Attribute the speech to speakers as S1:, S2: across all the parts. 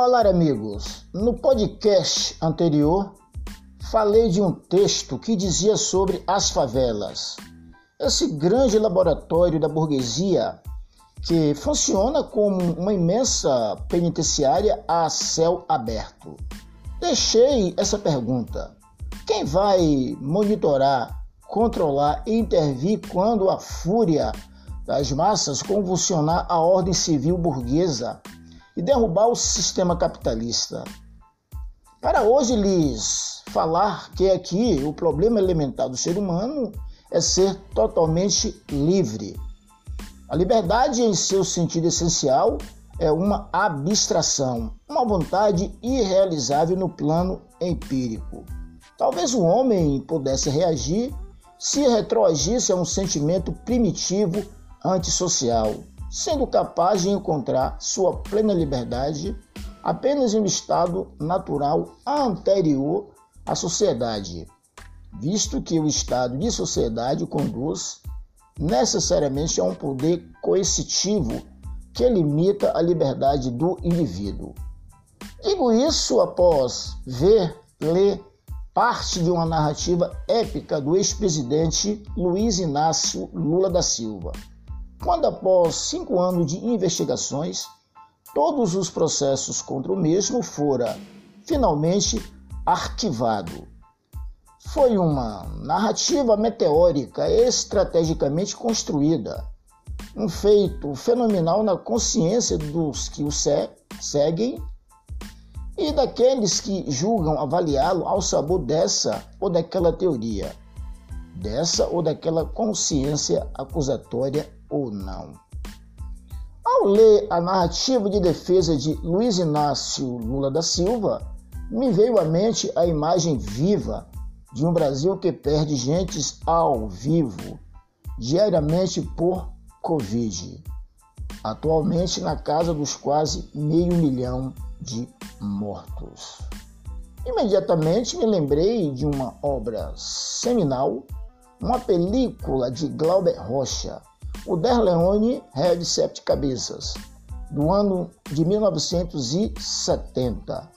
S1: Olá, amigos. No podcast anterior, falei de um texto que dizia sobre as favelas. Esse grande laboratório da burguesia que funciona como uma imensa penitenciária a céu aberto. Deixei essa pergunta: quem vai monitorar, controlar e intervir quando a fúria das massas convulsionar a ordem civil burguesa e derrubar o sistema capitalista. Para hoje lhes falar que aqui o problema elementar do ser humano é ser totalmente livre. A liberdade, em seu sentido essencial, é uma abstração, uma vontade irrealizável no plano empírico. Talvez o homem pudesse reagir se retroagisse a um sentimento primitivo antissocial, sendo capaz de encontrar sua plena liberdade apenas em um estado natural anterior à sociedade, visto que o estado de sociedade conduz necessariamente a um poder coercitivo que limita a liberdade do indivíduo. Digo isso após ver, ler parte de uma narrativa épica do ex-presidente Luiz Inácio Lula da Silva quando, após cinco anos de investigações, todos os processos contra o mesmo fora finalmente arquivado. Foi uma narrativa meteórica estrategicamente construída, um feito fenomenal na consciência dos que o seguem e daqueles que julgam avaliá-lo ao sabor dessa ou daquela teoria, dessa ou daquela consciência acusatória ou não. Ao ler a narrativa de defesa de Luiz Inácio Lula da Silva, me veio à mente a imagem viva de um Brasil que perde gentes ao vivo, diariamente por Covid. Atualmente na casa dos quase meio milhão de mortos. Imediatamente me lembrei de uma obra seminal, uma película de Glauber Rocha, o Derleone de sete cabeças, do ano de 1970.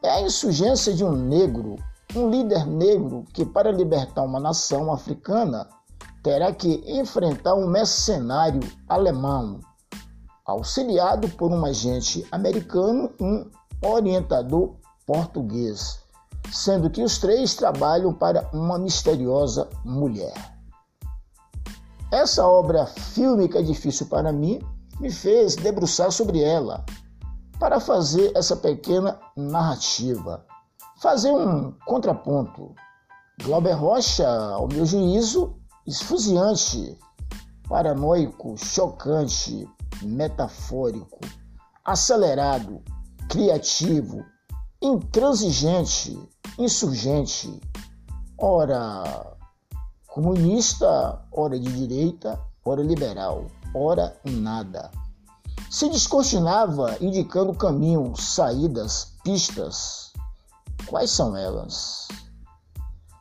S1: É a insurgência de um negro, um líder negro que, para libertar uma nação africana, terá que enfrentar um mercenário alemão, auxiliado por um agente americano e um orientador português, sendo que os três trabalham para uma misteriosa mulher. Essa obra fílmica difícil para mim me fez debruçar sobre ela para fazer essa pequena narrativa, fazer um contraponto. Glauber Rocha, ao meu juízo, esfuziante, paranoico, chocante, metafórico, acelerado, criativo, intransigente, insurgente. Ora, Comunista, ora de direita, ora liberal, ora nada. Se descortinava indicando caminhos, saídas, pistas. Quais são elas?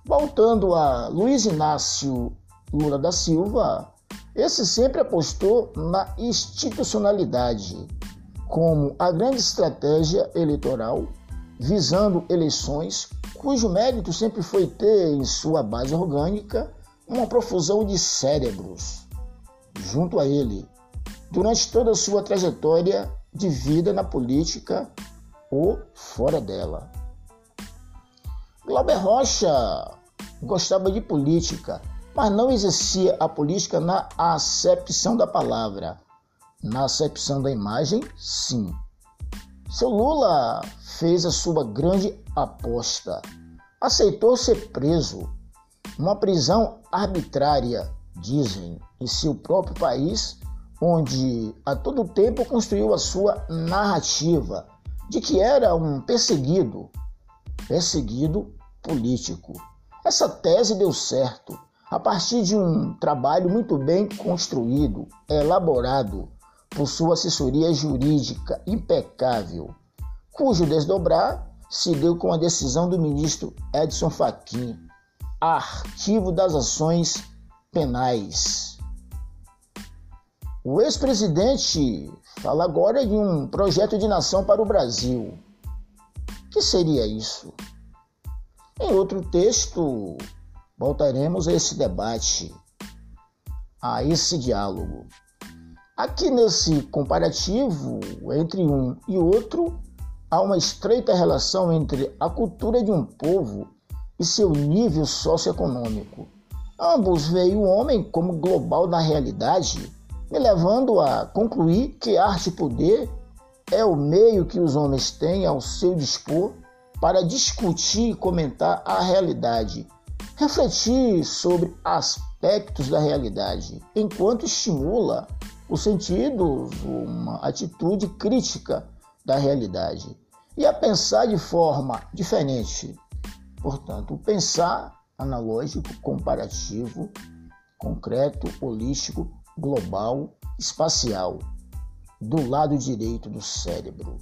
S1: Voltando a Luiz Inácio Lula da Silva, esse sempre apostou na institucionalidade como a grande estratégia eleitoral, visando eleições cujo mérito sempre foi ter em sua base orgânica uma profusão de cérebros junto a ele durante toda a sua trajetória de vida na política ou fora dela. Glauber Rocha gostava de política, mas não exercia a política na acepção da palavra. Na acepção da imagem, sim. Seu Lula fez a sua grande aposta. Aceitou ser preso, uma prisão arbitrária, dizem, em seu próprio país, onde a todo tempo construiu a sua narrativa de que era um perseguido, perseguido político. Essa tese deu certo a partir de um trabalho muito bem construído, elaborado por sua assessoria jurídica impecável, cujo desdobrar se deu com a decisão do ministro Edson Fachin Arquivo das Ações Penais. O ex-presidente fala agora de um projeto de nação para o Brasil. Que seria isso? Em outro texto, voltaremos a esse debate, a esse diálogo. Aqui nesse comparativo entre um e outro, há uma estreita relação entre a cultura de um povo e seu nível socioeconômico. Ambos veem o homem como global na realidade, me levando a concluir que arte e poder é o meio que os homens têm ao seu dispor para discutir e comentar a realidade, refletir sobre aspectos da realidade, enquanto estimula os sentidos, uma atitude crítica da realidade e a pensar de forma diferente. Portanto, o pensar analógico, comparativo, concreto, holístico, global, espacial, do lado direito do cérebro.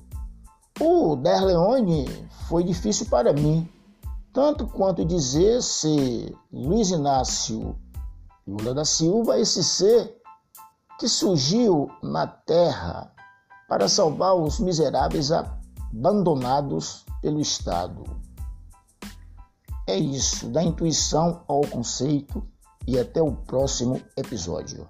S1: O Derleone foi difícil para mim, tanto quanto dizer se Luiz Inácio Lula da Silva, esse ser que surgiu na terra para salvar os miseráveis abandonados pelo Estado. É isso, da intuição ao conceito e até o próximo episódio.